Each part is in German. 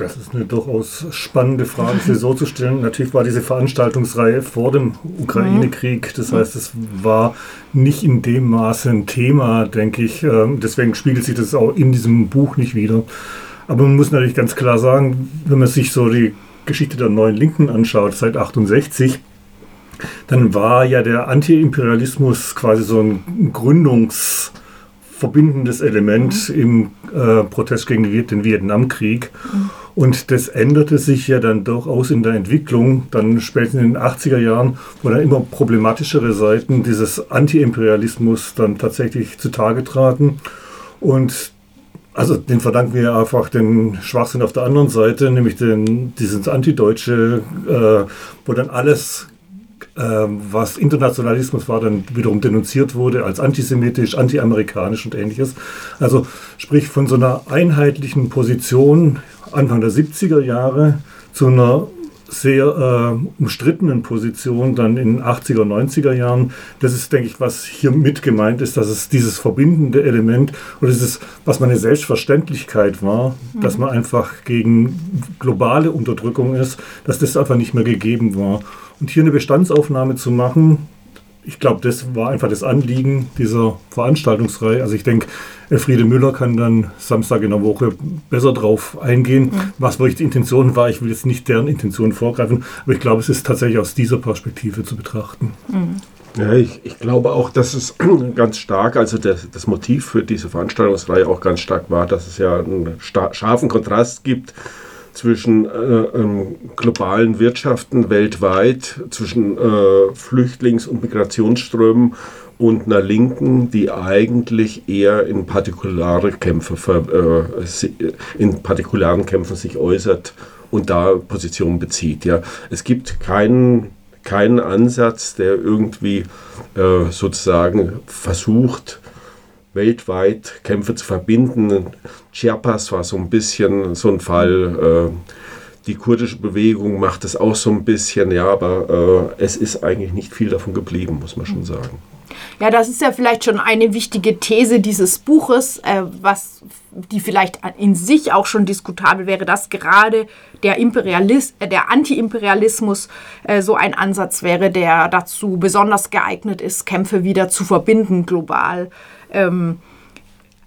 Das ist eine durchaus spannende Frage, sie so zu stellen. Natürlich war diese Veranstaltungsreihe vor dem Ukraine-Krieg, das heißt, es war nicht in dem Maße ein Thema, denke ich. Ähm, deswegen spiegelt sich das auch in diesem Buch nicht wieder. Aber man muss natürlich ganz klar sagen, wenn man sich so die Geschichte der neuen Linken anschaut, seit 68, dann war ja der Anti-Imperialismus quasi so ein gründungsverbindendes Element mhm. im äh, Protest gegen den Vietnamkrieg. Mhm. Und das änderte sich ja dann durchaus in der Entwicklung, dann spätestens in den 80er Jahren, wo dann immer problematischere Seiten dieses Anti-Imperialismus dann tatsächlich zutage traten. Und also den verdanken wir einfach den Schwachsinn auf der anderen Seite, nämlich den, dieses Antideutsche, äh, wo dann alles, was Internationalismus war, dann wiederum denunziert wurde als antisemitisch, antiamerikanisch und ähnliches. Also sprich von so einer einheitlichen Position Anfang der 70er Jahre zu einer sehr äh, umstrittenen Position dann in den 80er, 90er Jahren. Das ist, denke ich, was hier mit gemeint ist, dass es dieses verbindende Element oder dieses, was meine Selbstverständlichkeit war, mhm. dass man einfach gegen globale Unterdrückung ist, dass das einfach nicht mehr gegeben war. Und hier eine Bestandsaufnahme zu machen, ich glaube, das war einfach das Anliegen dieser Veranstaltungsreihe. Also ich denke, Elfriede Müller kann dann Samstag in der Woche besser drauf eingehen, mhm. was wirklich die Intention war. Ich will jetzt nicht deren Intention vorgreifen, aber ich glaube, es ist tatsächlich aus dieser Perspektive zu betrachten. Mhm. Ja, ich, ich, glaube auch, dass es ganz stark, also das, das, Motiv für diese Veranstaltungsreihe auch ganz stark war, dass es ja einen scharfen Kontrast gibt zwischen äh, ähm, globalen Wirtschaften weltweit, zwischen äh, Flüchtlings- und Migrationsströmen und einer Linken, die eigentlich eher in partikulare Kämpfe, äh, in partikularen Kämpfen sich äußert und da Positionen bezieht. Ja. Es gibt keinen, keinen Ansatz, der irgendwie äh, sozusagen versucht, weltweit Kämpfe zu verbinden. Chiapas war so ein bisschen so ein Fall. Äh, die kurdische Bewegung macht es auch so ein bisschen, ja, aber äh, es ist eigentlich nicht viel davon geblieben, muss man schon sagen. Ja, das ist ja vielleicht schon eine wichtige These dieses Buches, äh, was die vielleicht in sich auch schon diskutabel wäre, dass gerade der Imperialis äh, der Anti-Imperialismus äh, so ein Ansatz wäre, der dazu besonders geeignet ist, Kämpfe wieder zu verbinden global. Ähm,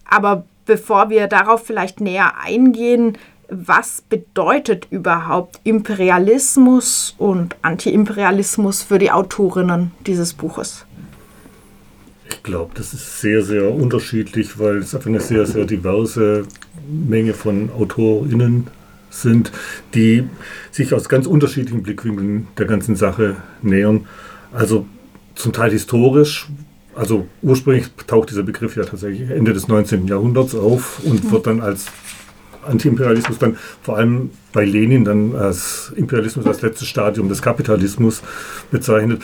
aber bevor wir darauf vielleicht näher eingehen, was bedeutet überhaupt Imperialismus und Anti-Imperialismus für die Autorinnen dieses Buches? Ich glaube, das ist sehr, sehr unterschiedlich, weil es einfach eine sehr, sehr diverse Menge von AutorInnen sind, die sich aus ganz unterschiedlichen Blickwinkeln der ganzen Sache nähern. Also zum Teil historisch, also ursprünglich taucht dieser Begriff ja tatsächlich Ende des 19. Jahrhunderts auf und mhm. wird dann als Antiimperialismus dann vor allem bei Lenin dann als Imperialismus als letztes Stadium des Kapitalismus bezeichnet.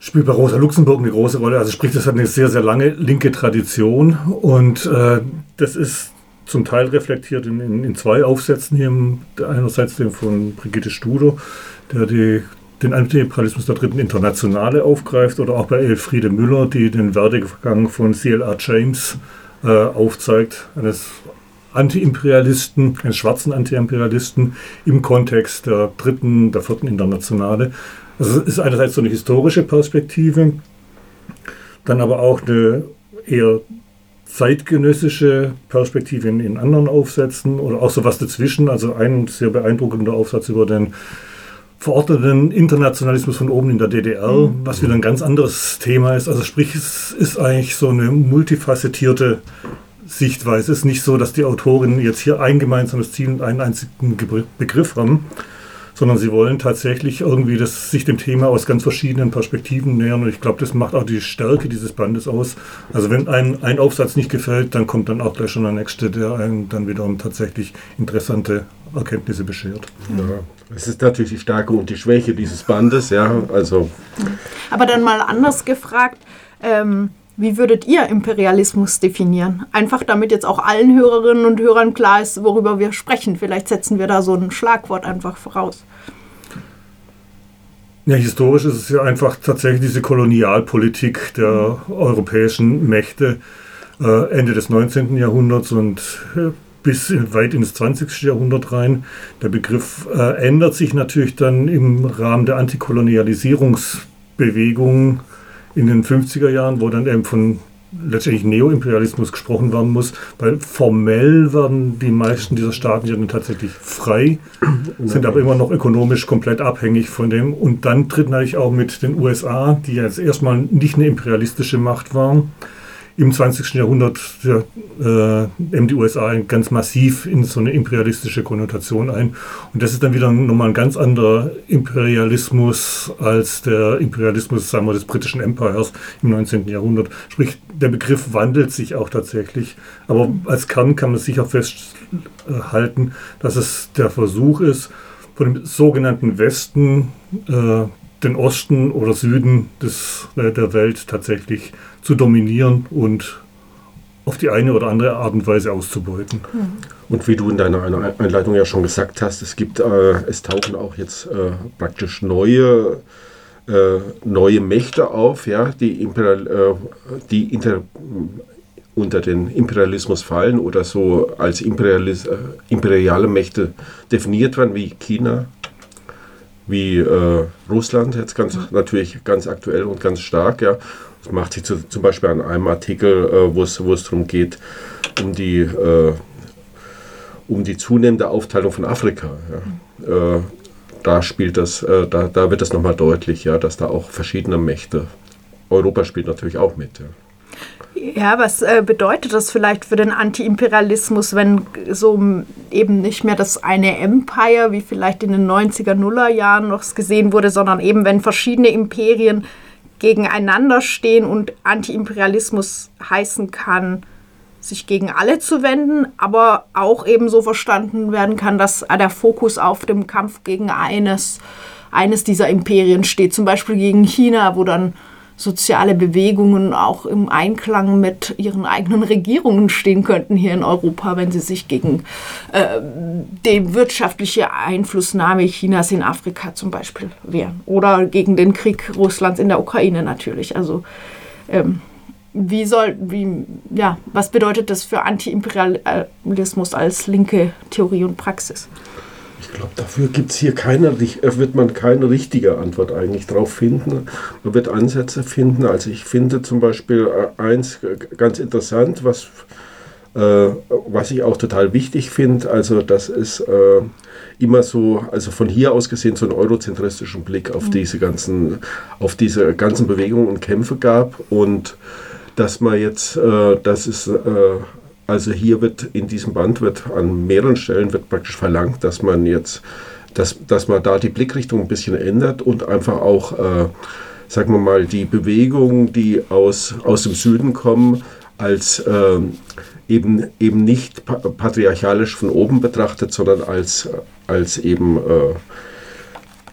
Spielt bei Rosa Luxemburg eine große Rolle. Also sprich, das hat eine sehr, sehr lange linke Tradition und äh, das ist zum Teil reflektiert in, in, in zwei Aufsätzen hier. Einerseits den von Brigitte Studo, der die den Antiimperialismus der dritten Internationale aufgreift oder auch bei Elfriede Müller, die den Werdegang von CLR James äh, aufzeigt, eines Antiimperialisten, eines schwarzen Antiimperialisten im Kontext der dritten, der vierten Internationale. Also es ist einerseits so eine historische Perspektive, dann aber auch eine eher zeitgenössische Perspektive in, in anderen Aufsätzen oder auch so was dazwischen. Also ein sehr beeindruckender Aufsatz über den verordneten Internationalismus von oben in der DDR, mhm. was wieder ein ganz anderes Thema ist. Also sprich, es ist eigentlich so eine multifacettierte Sichtweise. Es ist nicht so, dass die Autorinnen jetzt hier ein gemeinsames Ziel und einen einzigen Begriff haben, sondern sie wollen tatsächlich irgendwie das, sich dem Thema aus ganz verschiedenen Perspektiven nähern. Und ich glaube, das macht auch die Stärke dieses Bandes aus. Also wenn ein, ein Aufsatz nicht gefällt, dann kommt dann auch gleich schon der nächste, der einen dann wiederum tatsächlich interessante Erkenntnisse beschert. Ja. Es ist natürlich die Stärke und die Schwäche dieses Bandes, ja. Also. Aber dann mal anders gefragt, ähm, wie würdet ihr Imperialismus definieren? Einfach damit jetzt auch allen Hörerinnen und Hörern klar ist, worüber wir sprechen. Vielleicht setzen wir da so ein Schlagwort einfach voraus. Ja, historisch ist es ja einfach tatsächlich diese Kolonialpolitik der europäischen Mächte äh, Ende des 19. Jahrhunderts und äh, bis weit ins 20. Jahrhundert rein. Der Begriff äh, ändert sich natürlich dann im Rahmen der Antikolonialisierungsbewegung in den 50er Jahren, wo dann eben von letztendlich Neoimperialismus gesprochen werden muss, weil formell werden die meisten dieser Staaten ja dann tatsächlich frei, sind aber immer noch ökonomisch komplett abhängig von dem. Und dann tritt natürlich auch mit den USA, die jetzt erstmal nicht eine imperialistische Macht waren, im 20. Jahrhundert ja, äh, eben die USA ganz massiv in so eine imperialistische Konnotation ein. Und das ist dann wieder nochmal ein ganz anderer Imperialismus als der Imperialismus sagen wir, des britischen Empires im 19. Jahrhundert. Sprich, der Begriff wandelt sich auch tatsächlich. Aber als Kern kann man sicher festhalten, dass es der Versuch ist, von dem sogenannten Westen äh, den Osten oder Süden des, äh, der Welt tatsächlich zu dominieren und auf die eine oder andere Art und Weise auszubeuten. Und wie du in deiner Einleitung ja schon gesagt hast, es gibt, äh, es tauchen auch jetzt äh, praktisch neue, äh, neue Mächte auf, ja, die, Imperial, äh, die inter, unter den Imperialismus fallen oder so als Imperialis, äh, imperiale Mächte definiert werden, wie China, wie äh, Russland, jetzt ganz natürlich ganz aktuell und ganz stark, ja. Das macht sich zu, zum Beispiel an einem Artikel, äh, wo es darum geht, um die, äh, um die zunehmende Aufteilung von Afrika. Ja. Äh, da spielt das, äh, da, da wird das nochmal deutlich, ja, dass da auch verschiedene Mächte, Europa spielt natürlich auch mit. Ja. Ja, was äh, bedeutet das vielleicht für den Anti-Imperialismus, wenn so eben nicht mehr das eine Empire, wie vielleicht in den 90er, Nuller Jahren noch gesehen wurde, sondern eben wenn verschiedene Imperien gegeneinander stehen und Anti-Imperialismus heißen kann, sich gegen alle zu wenden, aber auch eben so verstanden werden kann, dass der Fokus auf dem Kampf gegen eines, eines dieser Imperien steht, zum Beispiel gegen China, wo dann soziale Bewegungen auch im Einklang mit ihren eigenen Regierungen stehen könnten hier in Europa, wenn sie sich gegen äh, die wirtschaftliche Einflussnahme Chinas in Afrika zum Beispiel wehren. Oder gegen den Krieg Russlands in der Ukraine natürlich. Also ähm, wie soll, wie, ja, was bedeutet das für Anti-Imperialismus als linke Theorie und Praxis? Ich glaube, dafür gibt's hier keine, äh, wird man keine richtige Antwort eigentlich drauf finden. Man wird Ansätze finden. Also ich finde zum Beispiel äh, eins ganz interessant, was, äh, was ich auch total wichtig finde. Also das ist äh, immer so, also von hier aus gesehen so einen eurozentristischen Blick auf mhm. diese ganzen, auf diese ganzen Bewegungen und Kämpfe gab und dass man jetzt, äh, das ist äh, also hier wird in diesem Band wird an mehreren Stellen wird praktisch verlangt, dass man jetzt, dass, dass man da die Blickrichtung ein bisschen ändert und einfach auch, äh, sagen wir mal, die Bewegungen, die aus, aus dem Süden kommen, als äh, eben, eben nicht patriarchalisch von oben betrachtet, sondern als, als eben äh,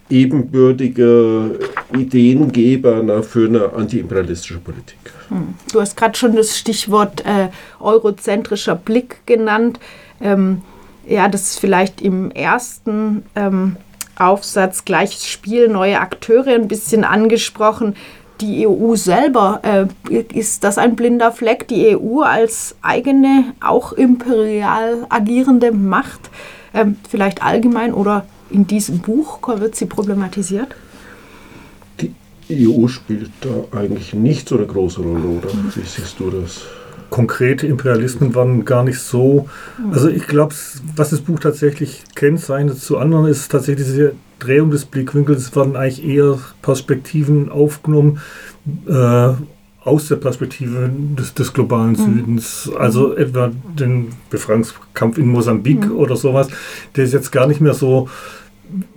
ebenbürtige Ideengeber für eine antiimperialistische Politik. Hm. Du hast gerade schon das Stichwort äh, eurozentrischer Blick genannt. Ähm, ja, das ist vielleicht im ersten ähm, Aufsatz gleiches Spiel, neue Akteure ein bisschen angesprochen. Die EU selber, äh, ist das ein blinder Fleck? Die EU als eigene, auch imperial agierende Macht, ähm, vielleicht allgemein oder in diesem Buch wird sie problematisiert? Die EU spielt da eigentlich nicht so eine große Rolle, oder? Wie siehst du das? Konkrete Imperialismen waren gar nicht so. Also ich glaube, was das Buch tatsächlich kennzeichnet zu anderen, ist tatsächlich diese Drehung des Blickwinkels. Es werden eigentlich eher Perspektiven aufgenommen. Äh, aus der Perspektive des, des globalen mhm. Südens, also mhm. etwa den Befreiungskampf in Mosambik mhm. oder sowas, der ist jetzt gar nicht mehr so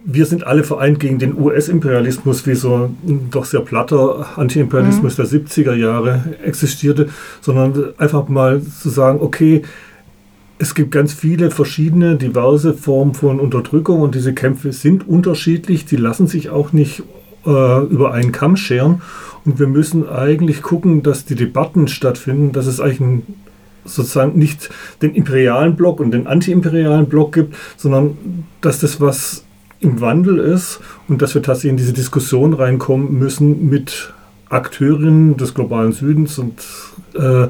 wir sind alle vereint gegen den US-Imperialismus, wie so ein doch sehr platter Anti-Imperialismus mhm. der 70er Jahre existierte, sondern einfach mal zu sagen, okay, es gibt ganz viele verschiedene, diverse Formen von Unterdrückung und diese Kämpfe sind unterschiedlich, die lassen sich auch nicht äh, über einen Kamm scheren und wir müssen eigentlich gucken, dass die Debatten stattfinden, dass es eigentlich ein sozusagen nicht den imperialen Block und den anti-imperialen Block gibt, sondern dass das was im Wandel ist und dass wir tatsächlich in diese Diskussion reinkommen müssen mit Akteurinnen des globalen Südens und äh,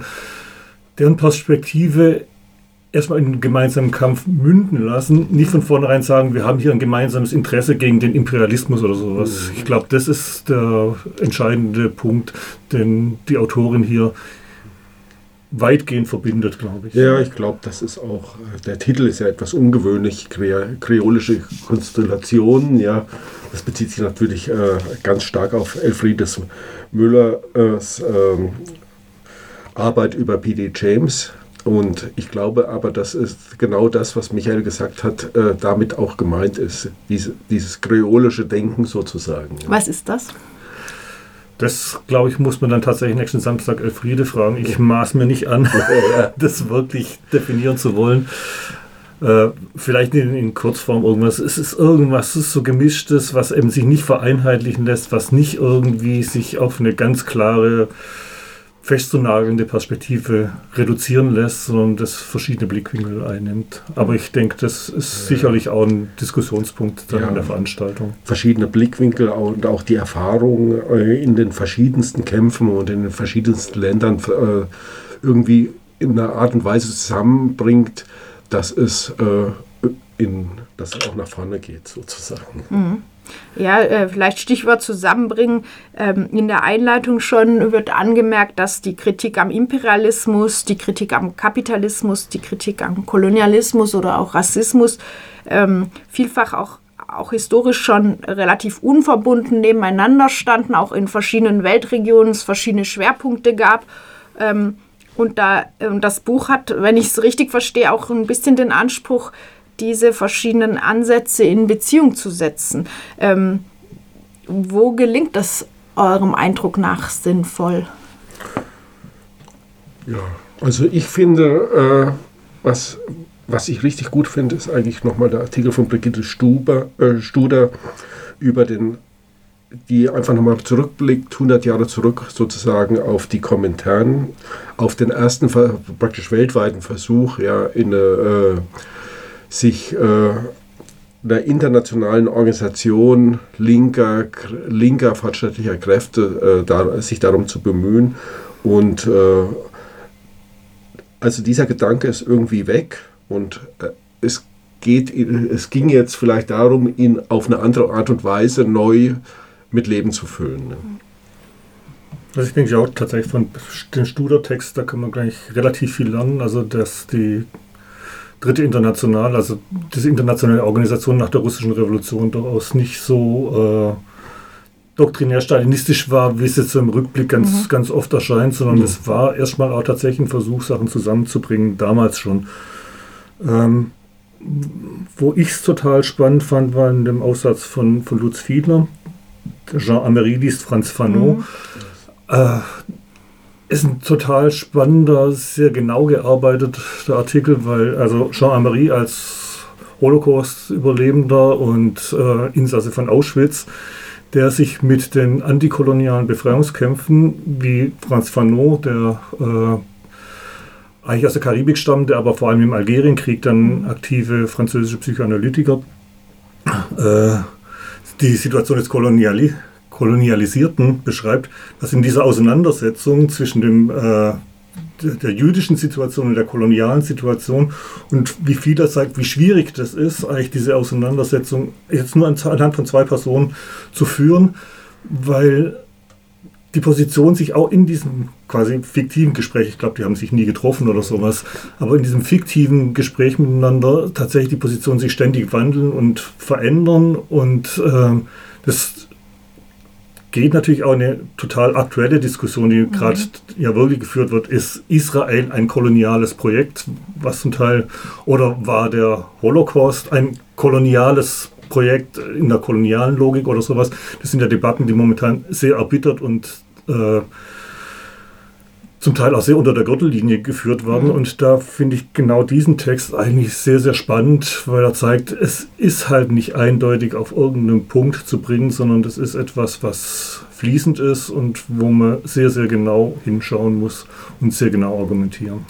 deren Perspektive erstmal in einen gemeinsamen Kampf münden lassen, nicht von vornherein sagen, wir haben hier ein gemeinsames Interesse gegen den Imperialismus oder sowas. Ich glaube, das ist der entscheidende Punkt, den die Autorin hier weitgehend verbindet, glaube ich. Ja, ich glaube, das ist auch, der Titel ist ja etwas ungewöhnlich, Kre kreolische Konstellationen, ja. Das bezieht sich natürlich äh, ganz stark auf Elfriedes Müllers äh, Arbeit über P.D. James. Und ich glaube aber, das ist genau das, was Michael gesagt hat, äh, damit auch gemeint ist. Diese, dieses kreolische Denken sozusagen. Ja. Was ist das? Das, glaube ich, muss man dann tatsächlich nächsten Samstag Elfriede fragen. Ich maß mir nicht an, das wirklich definieren zu wollen. Äh, vielleicht in, in, Kurzform irgendwas. Es ist irgendwas es ist so gemischtes, was eben sich nicht vereinheitlichen lässt, was nicht irgendwie sich auf eine ganz klare festzunagelnde Perspektive reduzieren lässt, sondern das verschiedene Blickwinkel einnimmt. Aber ich denke, das ist ja. sicherlich auch ein Diskussionspunkt dann ja. in der Veranstaltung. Verschiedene Blickwinkel und auch die Erfahrung äh, in den verschiedensten Kämpfen und in den verschiedensten Ländern äh, irgendwie in einer Art und Weise zusammenbringt, dass es, äh, in, dass es auch nach vorne geht, sozusagen. Mhm. Ja, äh, vielleicht Stichwort zusammenbringen. Ähm, in der Einleitung schon wird angemerkt, dass die Kritik am Imperialismus, die Kritik am Kapitalismus, die Kritik am Kolonialismus oder auch Rassismus ähm, vielfach auch auch historisch schon relativ unverbunden nebeneinander standen, auch in verschiedenen Weltregionen es verschiedene Schwerpunkte gab. Ähm, und, da, das Buch hat, wenn ich es richtig verstehe, auch ein bisschen den Anspruch, diese verschiedenen Ansätze in Beziehung zu setzen. Ähm, wo gelingt das eurem Eindruck nach sinnvoll? Ja, also ich finde, äh, was, was ich richtig gut finde, ist eigentlich nochmal der Artikel von Brigitte Stuber, äh, Studer über den, die einfach nochmal zurückblickt, 100 Jahre zurück sozusagen auf die Kommentaren, auf den ersten praktisch weltweiten Versuch, ja, in eine äh, sich äh, einer internationalen Organisation linker, linker fortschrittlicher Kräfte äh, da, sich darum zu bemühen. Und äh, also dieser Gedanke ist irgendwie weg und äh, es, geht, es ging jetzt vielleicht darum, ihn auf eine andere Art und Weise neu mit Leben zu füllen. Ne? Also ich denke auch tatsächlich von den Studertext, da kann man gleich relativ viel lernen. Also dass die dritte International, also diese internationale Organisation nach der russischen Revolution durchaus nicht so äh, doktrinär stalinistisch war, wie es jetzt so im Rückblick ganz, mhm. ganz oft erscheint, sondern mhm. es war erstmal auch tatsächlich ein Versuch, Sachen zusammenzubringen, damals schon. Ähm, wo ich es total spannend fand, war in dem Aussatz von, von Lutz Fiedler, Jean Amery liest Franz Fanon. Mhm. Äh, ist ein total spannender, sehr genau gearbeiteter Artikel, weil also Jean-Marie als Holocaust-Überlebender und äh, Insasse von Auschwitz, der sich mit den antikolonialen Befreiungskämpfen, wie Franz Fanon, der äh, eigentlich aus der Karibik stammte, aber vor allem im Algerienkrieg dann aktive französische Psychoanalytiker, äh, die Situation des Kolonialismus Kolonialisierten beschreibt, dass in dieser Auseinandersetzung zwischen dem, äh, der jüdischen Situation und der kolonialen Situation und wie viel das zeigt, wie schwierig das ist, eigentlich diese Auseinandersetzung jetzt nur anhand von zwei Personen zu führen, weil die Position sich auch in diesem quasi fiktiven Gespräch, ich glaube, die haben sich nie getroffen oder sowas, aber in diesem fiktiven Gespräch miteinander tatsächlich die Positionen sich ständig wandeln und verändern und äh, das geht natürlich auch eine total aktuelle Diskussion, die mhm. gerade ja wirklich geführt wird. Ist Israel ein koloniales Projekt, was zum Teil, oder war der Holocaust ein koloniales Projekt in der kolonialen Logik oder sowas? Das sind ja Debatten, die momentan sehr erbittert und äh, zum Teil auch sehr unter der Gürtellinie geführt werden. Mhm. Und da finde ich genau diesen Text eigentlich sehr, sehr spannend, weil er zeigt, es ist halt nicht eindeutig auf irgendeinen Punkt zu bringen, sondern das ist etwas, was fließend ist und wo man sehr, sehr genau hinschauen muss und sehr genau argumentieren.